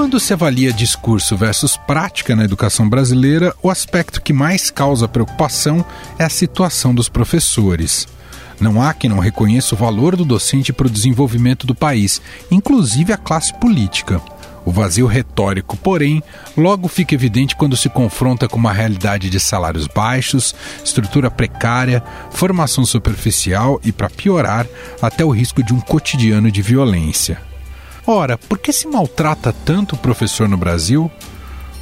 Quando se avalia discurso versus prática na educação brasileira, o aspecto que mais causa preocupação é a situação dos professores. Não há quem não reconheça o valor do docente para o desenvolvimento do país, inclusive a classe política. O vazio retórico, porém, logo fica evidente quando se confronta com uma realidade de salários baixos, estrutura precária, formação superficial e, para piorar, até o risco de um cotidiano de violência. Ora, por que se maltrata tanto o professor no Brasil?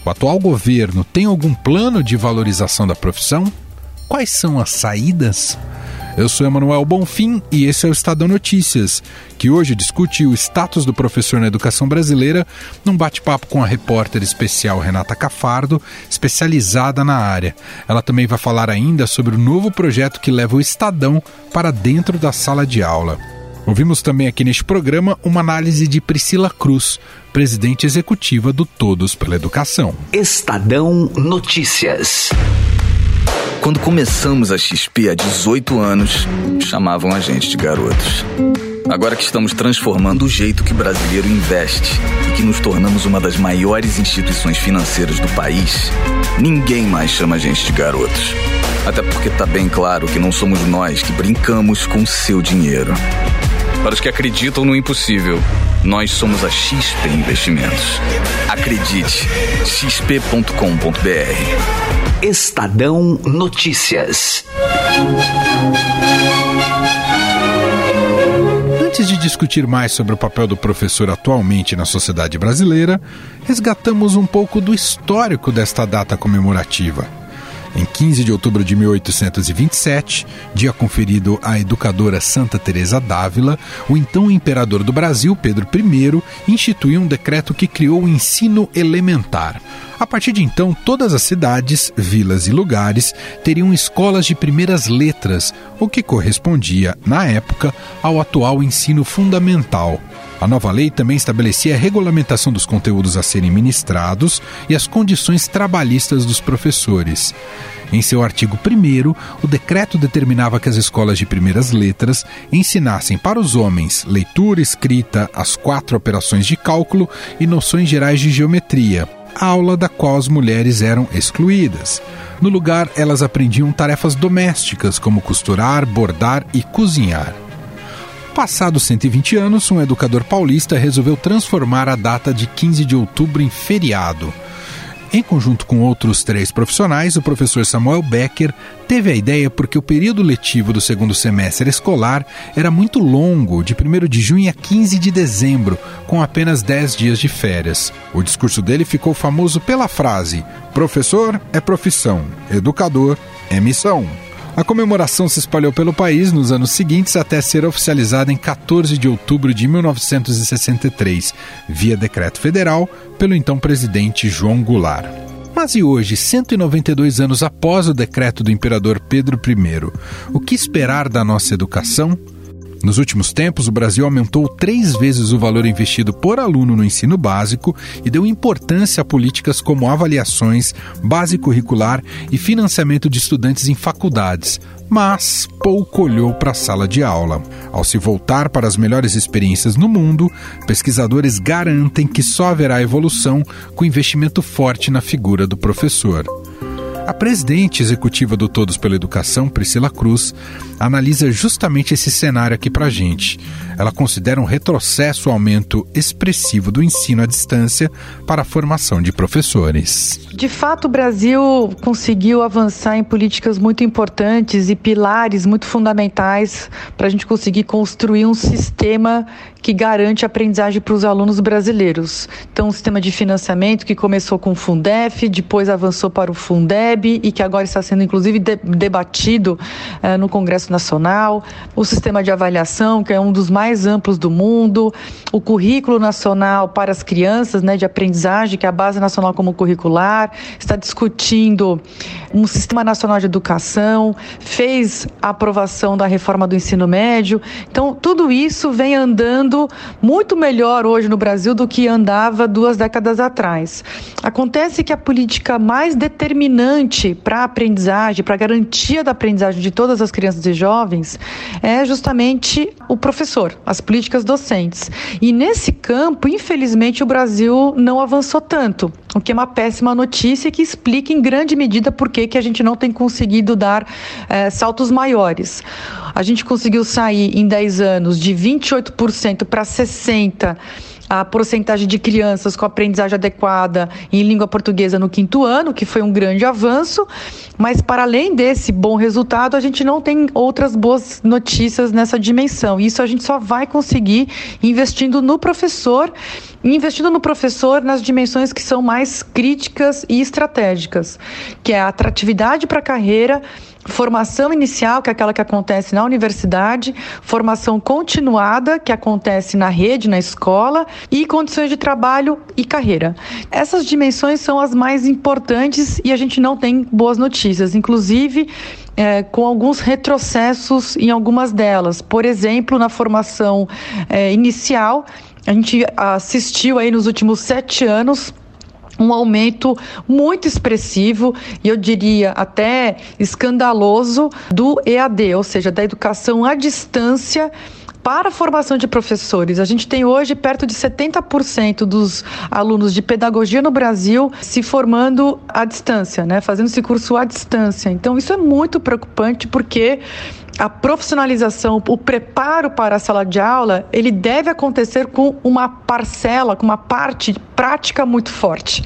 O atual governo tem algum plano de valorização da profissão? Quais são as saídas? Eu sou Emanuel Bonfim e esse é o Estadão Notícias, que hoje discute o status do professor na educação brasileira num bate-papo com a repórter especial Renata Cafardo, especializada na área. Ela também vai falar ainda sobre o novo projeto que leva o Estadão para dentro da sala de aula. Ouvimos também aqui neste programa uma análise de Priscila Cruz, presidente executiva do Todos pela Educação. Estadão Notícias. Quando começamos a XP há 18 anos, chamavam a gente de garotos. Agora que estamos transformando o jeito que brasileiro investe e que nos tornamos uma das maiores instituições financeiras do país, ninguém mais chama a gente de garotos. Até porque tá bem claro que não somos nós que brincamos com seu dinheiro. Para os que acreditam no impossível, nós somos a XP Investimentos. Acredite, xp.com.br. Estadão Notícias. Antes de discutir mais sobre o papel do professor atualmente na sociedade brasileira, resgatamos um pouco do histórico desta data comemorativa. Em 15 de outubro de 1827, dia conferido à educadora Santa Teresa d'Ávila, o então imperador do Brasil, Pedro I, instituiu um decreto que criou o ensino elementar. A partir de então, todas as cidades, vilas e lugares teriam escolas de primeiras letras, o que correspondia, na época, ao atual ensino fundamental. A nova lei também estabelecia a regulamentação dos conteúdos a serem ministrados e as condições trabalhistas dos professores. Em seu artigo 1, o decreto determinava que as escolas de primeiras letras ensinassem para os homens leitura, escrita, as quatro operações de cálculo e noções gerais de geometria, aula da qual as mulheres eram excluídas. No lugar, elas aprendiam tarefas domésticas como costurar, bordar e cozinhar. Passados 120 anos, um educador paulista resolveu transformar a data de 15 de outubro em feriado. Em conjunto com outros três profissionais, o professor Samuel Becker teve a ideia porque o período letivo do segundo semestre escolar era muito longo, de 1 de junho a 15 de dezembro, com apenas 10 dias de férias. O discurso dele ficou famoso pela frase: professor é profissão, educador é missão. A comemoração se espalhou pelo país nos anos seguintes até ser oficializada em 14 de outubro de 1963, via decreto federal, pelo então presidente João Goulart. Mas e hoje, 192 anos após o decreto do imperador Pedro I, o que esperar da nossa educação? Nos últimos tempos, o Brasil aumentou três vezes o valor investido por aluno no ensino básico e deu importância a políticas como avaliações, base curricular e financiamento de estudantes em faculdades, mas pouco olhou para a sala de aula. Ao se voltar para as melhores experiências no mundo, pesquisadores garantem que só haverá evolução com investimento forte na figura do professor. A presidente executiva do Todos pela Educação, Priscila Cruz, analisa justamente esse cenário aqui para gente. Ela considera um retrocesso o aumento expressivo do ensino à distância para a formação de professores. De fato, o Brasil conseguiu avançar em políticas muito importantes e pilares muito fundamentais para a gente conseguir construir um sistema que garante aprendizagem para os alunos brasileiros. Então, o sistema de financiamento que começou com o Fundef, depois avançou para o Fundeb e que agora está sendo inclusive debatido uh, no Congresso Nacional, o sistema de avaliação, que é um dos mais amplos do mundo, o currículo nacional para as crianças, né, de aprendizagem, que é a base nacional como curricular, está discutindo um sistema nacional de educação, fez a aprovação da reforma do ensino médio. Então, tudo isso vem andando muito melhor hoje no Brasil do que andava duas décadas atrás. Acontece que a política mais determinante para a aprendizagem, para a garantia da aprendizagem de todas as crianças e jovens, é justamente o professor, as políticas docentes. E nesse campo, infelizmente, o Brasil não avançou tanto, o que é uma péssima notícia que explica em grande medida por que, que a gente não tem conseguido dar é, saltos maiores. A gente conseguiu sair em 10 anos de 28% para 60% a porcentagem de crianças com aprendizagem adequada em língua portuguesa no quinto ano, que foi um grande avanço, mas para além desse bom resultado, a gente não tem outras boas notícias nessa dimensão. Isso a gente só vai conseguir investindo no professor, investindo no professor nas dimensões que são mais críticas e estratégicas, que é a atratividade para a carreira formação inicial, que é aquela que acontece na universidade, formação continuada, que acontece na rede, na escola, e condições de trabalho e carreira. Essas dimensões são as mais importantes e a gente não tem boas notícias, inclusive é, com alguns retrocessos em algumas delas. Por exemplo, na formação é, inicial, a gente assistiu aí nos últimos sete anos um aumento muito expressivo e eu diria até escandaloso do EAD, ou seja, da educação à distância para a formação de professores. A gente tem hoje perto de 70% dos alunos de pedagogia no Brasil se formando à distância, né, fazendo esse curso à distância. Então isso é muito preocupante porque a profissionalização, o preparo para a sala de aula, ele deve acontecer com uma parcela, com uma parte prática muito forte.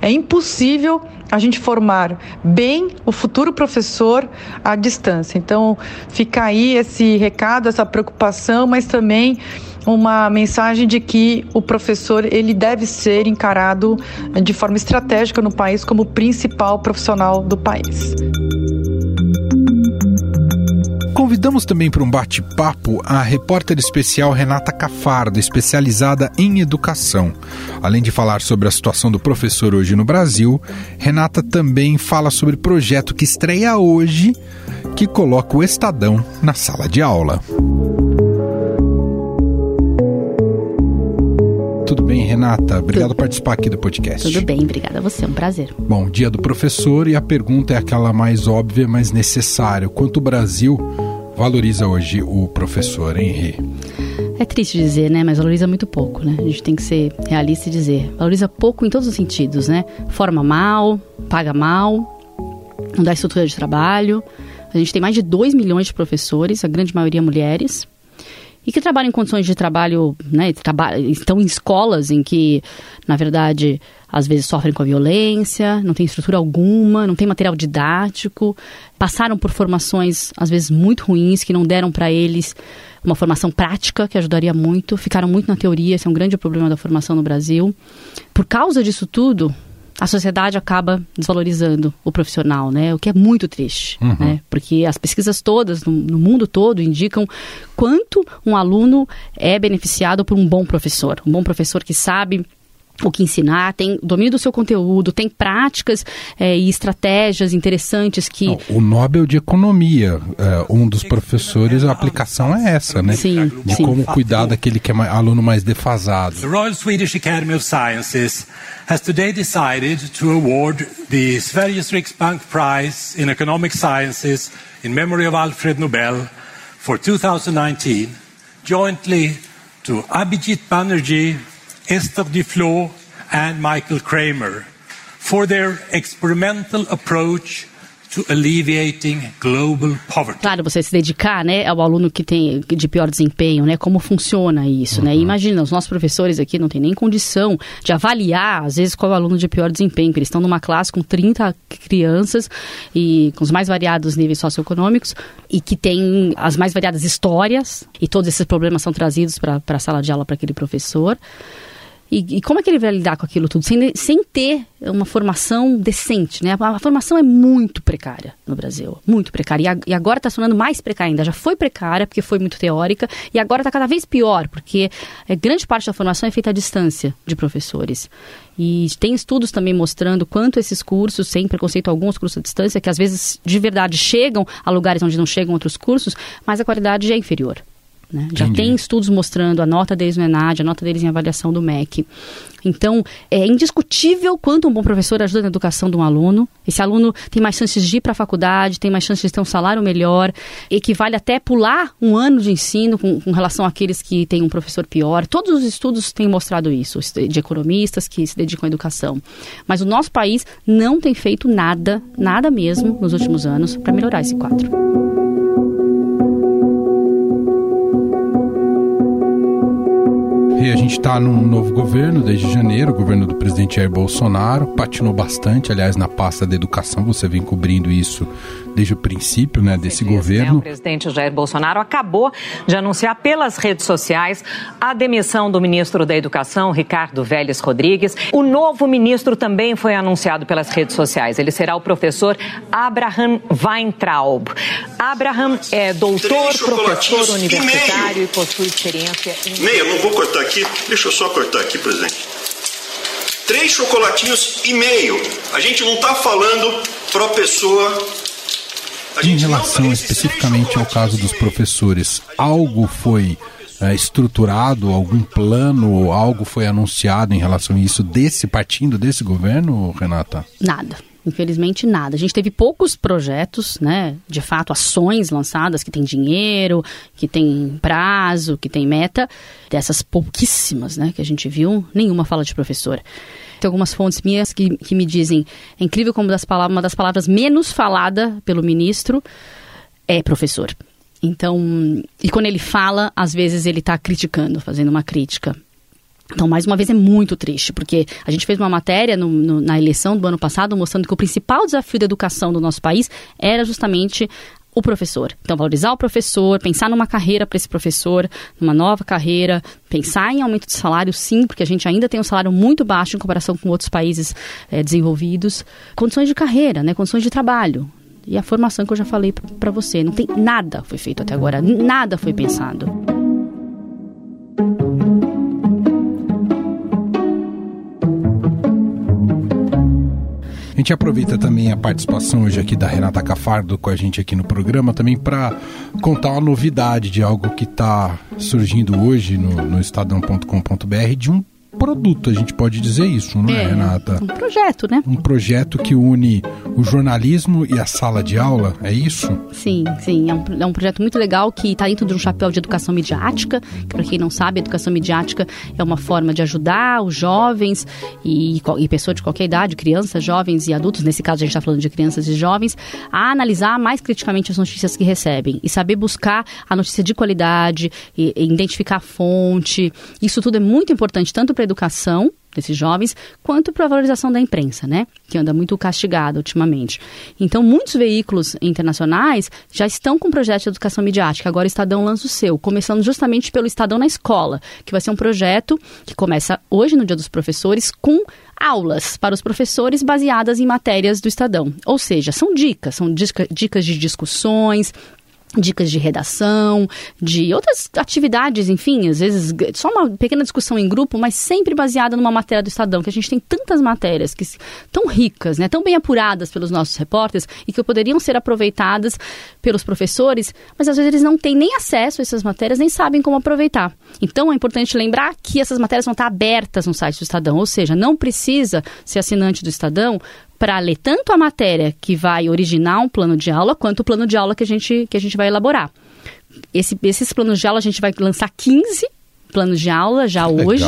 É impossível a gente formar bem o futuro professor à distância. Então, fica aí esse recado, essa preocupação, mas também uma mensagem de que o professor ele deve ser encarado de forma estratégica no país como principal profissional do país. Convidamos também para um bate-papo a repórter especial Renata Cafardo, especializada em educação. Além de falar sobre a situação do professor hoje no Brasil, Renata também fala sobre projeto que estreia hoje, que coloca o Estadão na sala de aula. Renata? Obrigado por participar aqui do podcast. Tudo bem, obrigada a você, é um prazer. Bom, dia do professor e a pergunta é aquela mais óbvia, mas necessária. Quanto o Brasil valoriza hoje o professor Henri? É triste dizer, né? Mas valoriza muito pouco, né? A gente tem que ser realista e dizer. Valoriza pouco em todos os sentidos, né? Forma mal, paga mal, não dá estrutura de trabalho. A gente tem mais de 2 milhões de professores, a grande maioria mulheres, e que trabalham em condições de trabalho, né? Estão em escolas em que, na verdade, às vezes sofrem com a violência, não tem estrutura alguma, não tem material didático, passaram por formações às vezes muito ruins que não deram para eles uma formação prática que ajudaria muito, ficaram muito na teoria, esse é um grande problema da formação no Brasil. Por causa disso tudo, a sociedade acaba desvalorizando o profissional, né? O que é muito triste, uhum. né? Porque as pesquisas todas no, no, mundo todo indicam quanto um aluno é beneficiado por um bom professor, um bom professor que sabe o que ensinar, tem domínio do seu conteúdo, tem práticas é, e estratégias interessantes que... Não, o Nobel de Economia, é, um dos professores, a aplicação é essa, né? Sim, De sim. como cuidar daquele que é mais, aluno mais defasado. The Royal Swedish Academy of Sciences has today decided to award the Sveriges Riksbank Prize in Economic Sciences in memory of Alfred Nobel for 2019 jointly to Abhijit Banerjee Esther Duflo and Michael Kramer for their experimental approach to alleviating global poverty. Claro, você se dedicar, né, ao aluno que tem de pior desempenho, né, como funciona isso, né? uhum. né? Imagina, os nossos professores aqui não têm nem condição de avaliar, às vezes, qual é o aluno de pior desempenho. Eles estão numa classe com 30 crianças e com os mais variados níveis socioeconômicos e que tem as mais variadas histórias e todos esses problemas são trazidos para a sala de aula para aquele professor. E, e, como é que ele vai lidar com aquilo tudo? Sem, sem ter uma formação decente, né? A, a formação é muito precária no Brasil, muito precária. E, a, e agora está se tornando mais precária ainda. Já foi precária, porque foi muito teórica, e agora está cada vez pior, porque é, grande parte da formação é feita à distância de professores. E tem estudos também mostrando quanto esses cursos, sem preconceito alguns cursos à distância, que às vezes de verdade chegam a lugares onde não chegam outros cursos, mas a qualidade é inferior. Né? Já tem estudos mostrando a nota deles no ENAD, a nota deles em avaliação do MEC. Então, é indiscutível quanto um bom professor ajuda na educação de um aluno. Esse aluno tem mais chances de ir para a faculdade, tem mais chances de ter um salário melhor, equivale até pular um ano de ensino com, com relação àqueles que têm um professor pior. Todos os estudos têm mostrado isso, de economistas que se dedicam à educação. Mas o nosso país não tem feito nada, nada mesmo, nos últimos anos, para melhorar esse quadro. E a gente está num novo governo desde janeiro, o governo do presidente Jair Bolsonaro, patinou bastante, aliás, na pasta da educação, você vem cobrindo isso desde o princípio né, desse diz, governo. Né? O presidente Jair Bolsonaro acabou de anunciar pelas redes sociais a demissão do ministro da Educação, Ricardo Vélez Rodrigues. O novo ministro também foi anunciado pelas redes sociais. Ele será o professor Abraham Weintraub. Abraham é doutor, professor universitário e, e possui experiência em. Meia, não vou cortar aqui, deixa eu só cortar aqui, presidente. Três chocolatinhos e meio. A gente não está falando para a pessoa em relação especificamente ao caso dos professores, algo foi é, estruturado, algum plano, algo foi anunciado em relação a isso desse partindo desse governo, Renata? Nada. Infelizmente, nada. A gente teve poucos projetos, né? De fato, ações lançadas que tem dinheiro, que tem prazo, que tem meta. Dessas pouquíssimas, né? Que a gente viu, nenhuma fala de professor. Tem algumas fontes minhas que, que me dizem: é incrível como das palavras, uma das palavras menos falada pelo ministro é professor. Então, e quando ele fala, às vezes ele está criticando, fazendo uma crítica. Então, mais uma vez, é muito triste, porque a gente fez uma matéria no, no, na eleição do ano passado mostrando que o principal desafio da educação do nosso país era justamente o professor. Então, valorizar o professor, pensar numa carreira para esse professor, numa nova carreira, pensar em aumento de salário, sim, porque a gente ainda tem um salário muito baixo em comparação com outros países é, desenvolvidos. Condições de carreira, né, condições de trabalho. E a formação que eu já falei para você. Não tem nada foi feito até agora, nada foi pensado. A gente aproveita também a participação hoje aqui da Renata Cafardo com a gente aqui no programa também para contar uma novidade de algo que está surgindo hoje no, no estadão.com.br de um produto, a gente pode dizer isso, não é, é Renata? Um projeto, né? Um projeto que une o jornalismo e a sala de aula, é isso? Sim, sim. É um, é um projeto muito legal que está dentro de um chapéu de educação midiática, que para quem não sabe, a educação midiática é uma forma de ajudar os jovens e, e pessoas de qualquer idade, crianças, jovens e adultos, nesse caso a gente está falando de crianças e jovens, a analisar mais criticamente as notícias que recebem e saber buscar a notícia de qualidade, e, e identificar a fonte. Isso tudo é muito importante, tanto para educação desses jovens, quanto para a valorização da imprensa, né? Que anda muito castigada ultimamente. Então, muitos veículos internacionais já estão com projetos de educação midiática. Agora o Estadão lança o seu, começando justamente pelo Estadão na Escola, que vai ser um projeto que começa hoje, no Dia dos Professores, com aulas para os professores baseadas em matérias do Estadão. Ou seja, são dicas, são dicas de discussões, dicas de redação, de outras atividades, enfim, às vezes só uma pequena discussão em grupo, mas sempre baseada numa matéria do Estadão, que a gente tem tantas matérias que tão ricas, né, tão bem apuradas pelos nossos repórteres e que poderiam ser aproveitadas pelos professores, mas às vezes eles não têm nem acesso a essas matérias, nem sabem como aproveitar. Então é importante lembrar que essas matérias vão estar abertas no site do Estadão, ou seja, não precisa ser assinante do Estadão para ler tanto a matéria que vai originar um plano de aula, quanto o plano de aula que a gente, que a gente vai elaborar. Esse, esses planos de aula a gente vai lançar 15 planos de aula já hoje.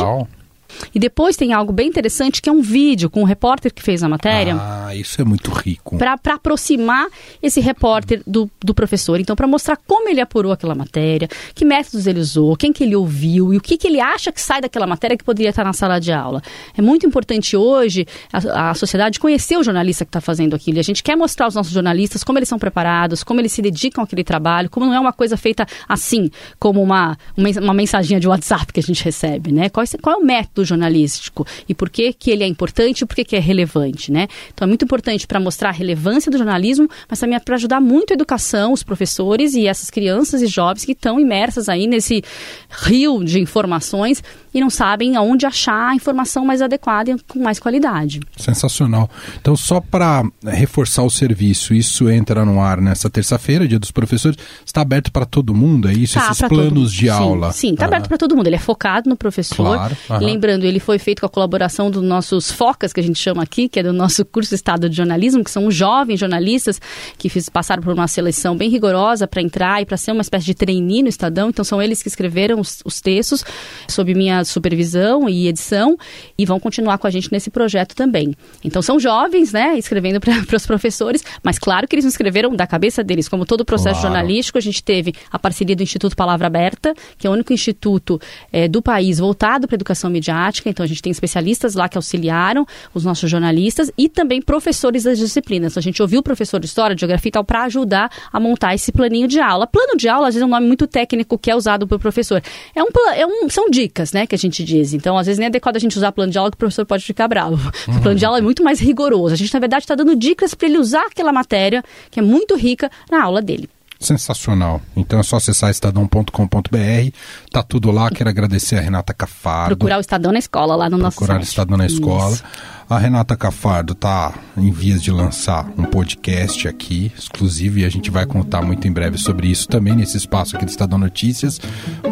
E depois tem algo bem interessante que é um vídeo com o repórter que fez a matéria. Ah, isso é muito rico. Para aproximar esse repórter do, do professor. Então, para mostrar como ele apurou aquela matéria, que métodos ele usou, quem que ele ouviu e o que, que ele acha que sai daquela matéria que poderia estar na sala de aula. É muito importante hoje a, a sociedade conhecer o jornalista que está fazendo aquilo. E a gente quer mostrar aos nossos jornalistas como eles são preparados, como eles se dedicam àquele trabalho, como não é uma coisa feita assim, como uma, uma, uma mensaginha de WhatsApp que a gente recebe, né? Qual, qual é o método jornalístico e por que, que ele é importante e por que, que é relevante, né? Então é muito importante para mostrar a relevância do jornalismo, mas também é para ajudar muito a educação, os professores e essas crianças e jovens que estão imersas aí nesse rio de informações e não sabem aonde achar a informação mais adequada e com mais qualidade. Sensacional. Então, só para reforçar o serviço, isso entra no ar nessa terça-feira, dia dos professores. Está aberto para todo mundo, é isso? Tá, Esses planos de aula? Sim, está aberto para todo mundo. Ele é focado no professor. Claro, Lembrando, ele foi feito com a colaboração dos nossos FOCAS, que a gente chama aqui, que é do nosso curso Estado de Jornalismo, que são jovens jornalistas que fiz, passaram por uma seleção bem rigorosa para entrar e para ser uma espécie de trainee no Estadão. Então, são eles que escreveram os, os textos sob minha supervisão e edição e vão continuar com a gente nesse projeto também. Então são jovens, né, escrevendo para os professores, mas claro que eles não escreveram da cabeça deles, como todo o processo Claro. jornalístico, a gente teve a parceria do Instituto Palavra Aberta, que é o único instituto eh, do país voltado para a educação midiática, então a gente tem especialistas lá que auxiliaram os nossos jornalistas e também professores das disciplinas. Então, a gente ouviu o professor de História, de Geografia e tal, para ajudar a montar esse planinho de aula. Plano de aula, às vezes, é um nome muito técnico que é usado pelo professor. É um, é um, são dicas, né, que a gente diz. Então, às vezes, nem é adequado a gente usar plano de aula que o professor pode ficar bravo. O plano de aula é muito mais rigoroso. A gente, na verdade, está dando dicas para ele usar aquela matéria, que é muito rica, na aula dele. Sensacional. Então é só acessar estadão.com.br. Tá tudo lá. Quero agradecer a Renata Cafardo. Procurar o Estadão na escola, lá no nosso procurar o. Estadão na escola. Isso. A Renata Cafardo tá em vias de lançar um podcast aqui, exclusivo, e a gente vai contar muito em breve sobre isso também nesse espaço aqui do Estadão Notícias.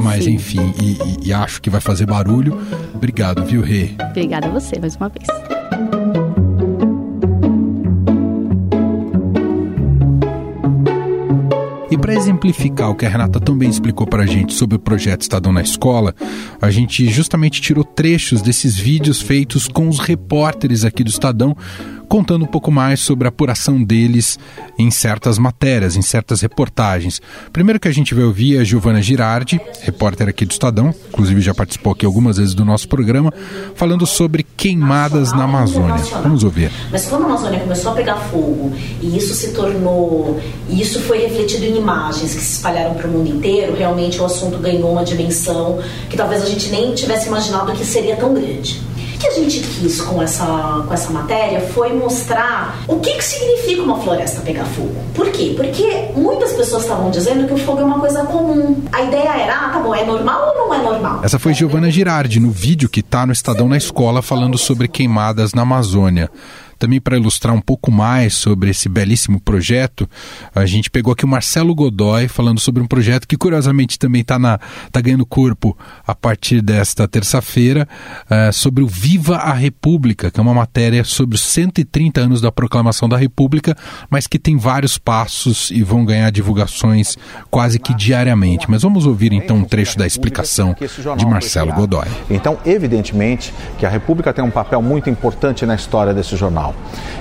Mas Sim. enfim, e, e- e acho que vai fazer barulho. Obrigado, viu, Rê? Obrigada a você mais uma vez. Para exemplificar o que a Renata também explicou para a gente sobre o projeto Estadão na Escola, a gente justamente tirou trechos desses vídeos feitos com os repórteres aqui do Estadão, contando um pouco mais sobre a apuração deles em certas matérias, em certas reportagens. Primeiro que a gente vai ouvir é a Giovana Girardi, repórter aqui do Estadão, inclusive já participou aqui algumas vezes do nosso programa, falando sobre queimadas na Amazônia. Vamos ouvir. Mas quando a Amazônia começou a pegar fogo e isso se tornou, e isso foi refletido em imagens que se espalharam para o mundo inteiro, realmente o assunto ganhou uma dimensão que talvez a gente nem tivesse imaginado que seria tão grande. Que a gente quis com essa, com essa matéria foi mostrar o que, que significa uma floresta pegar fogo. Por quê? Porque muitas pessoas estavam dizendo que o fogo é uma coisa comum. A ideia era, ah, tá bom, é normal ou não é normal? Essa foi Giovana Girardi no vídeo que está no Estadão na Escola falando sobre queimadas na Amazônia. Também para ilustrar um pouco mais sobre esse belíssimo projeto, a gente pegou aqui o Marcelo Godoy falando sobre um projeto que curiosamente também está tá ganhando corpo a partir desta terça-feira, eh, sobre o Viva a República, que é uma matéria sobre os 130 anos da proclamação da República, mas que tem vários passos e vão ganhar divulgações quase que diariamente. Mas vamos ouvir então um trecho da explicação de Marcelo Godoy. Então, evidentemente que a República tem um papel muito importante na história desse jornal.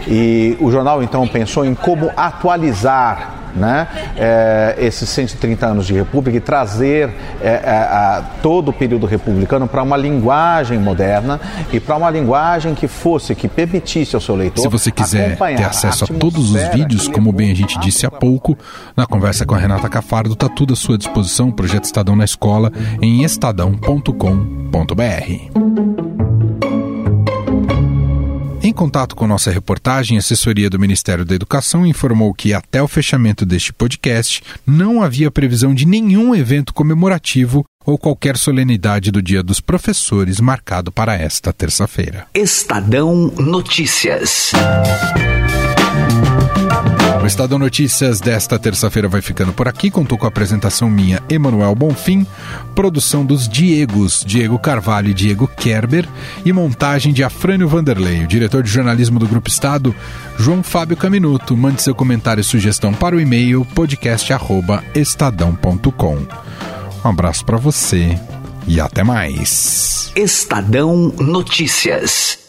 E o jornal então pensou em como atualizar né, eh, esses 130 anos de República e trazer eh, a- todo o período republicano para uma linguagem moderna e para uma linguagem que fosse, que permitisse ao seu leitor. Se você quiser ter acesso a todos os vídeos, como bem a gente disse há pouco, na conversa com a Renata Cafardo, está tudo à sua disposição, Projeto Estadão na Escola, em estadão.com.br. Contato com nossa reportagem, a assessoria do Ministério da Educação informou que, até o fechamento deste podcast, não havia previsão de nenhum evento comemorativo ou qualquer solenidade do Dia dos Professores marcado para esta terça-feira. Estadão Notícias. O Estadão Notícias desta terça-feira vai ficando por aqui. Contou com a apresentação minha, Emanuel Bonfim, produção dos Diegos, Diego Carvalho e Diego Kerber, e montagem de Afrânio Vanderlei. O diretor de jornalismo do Grupo Estado, João Fábio Caminuto. Mande seu comentário e sugestão para o e-mail podcast@estadão.com. Um abraço para você e até mais. Estadão Notícias.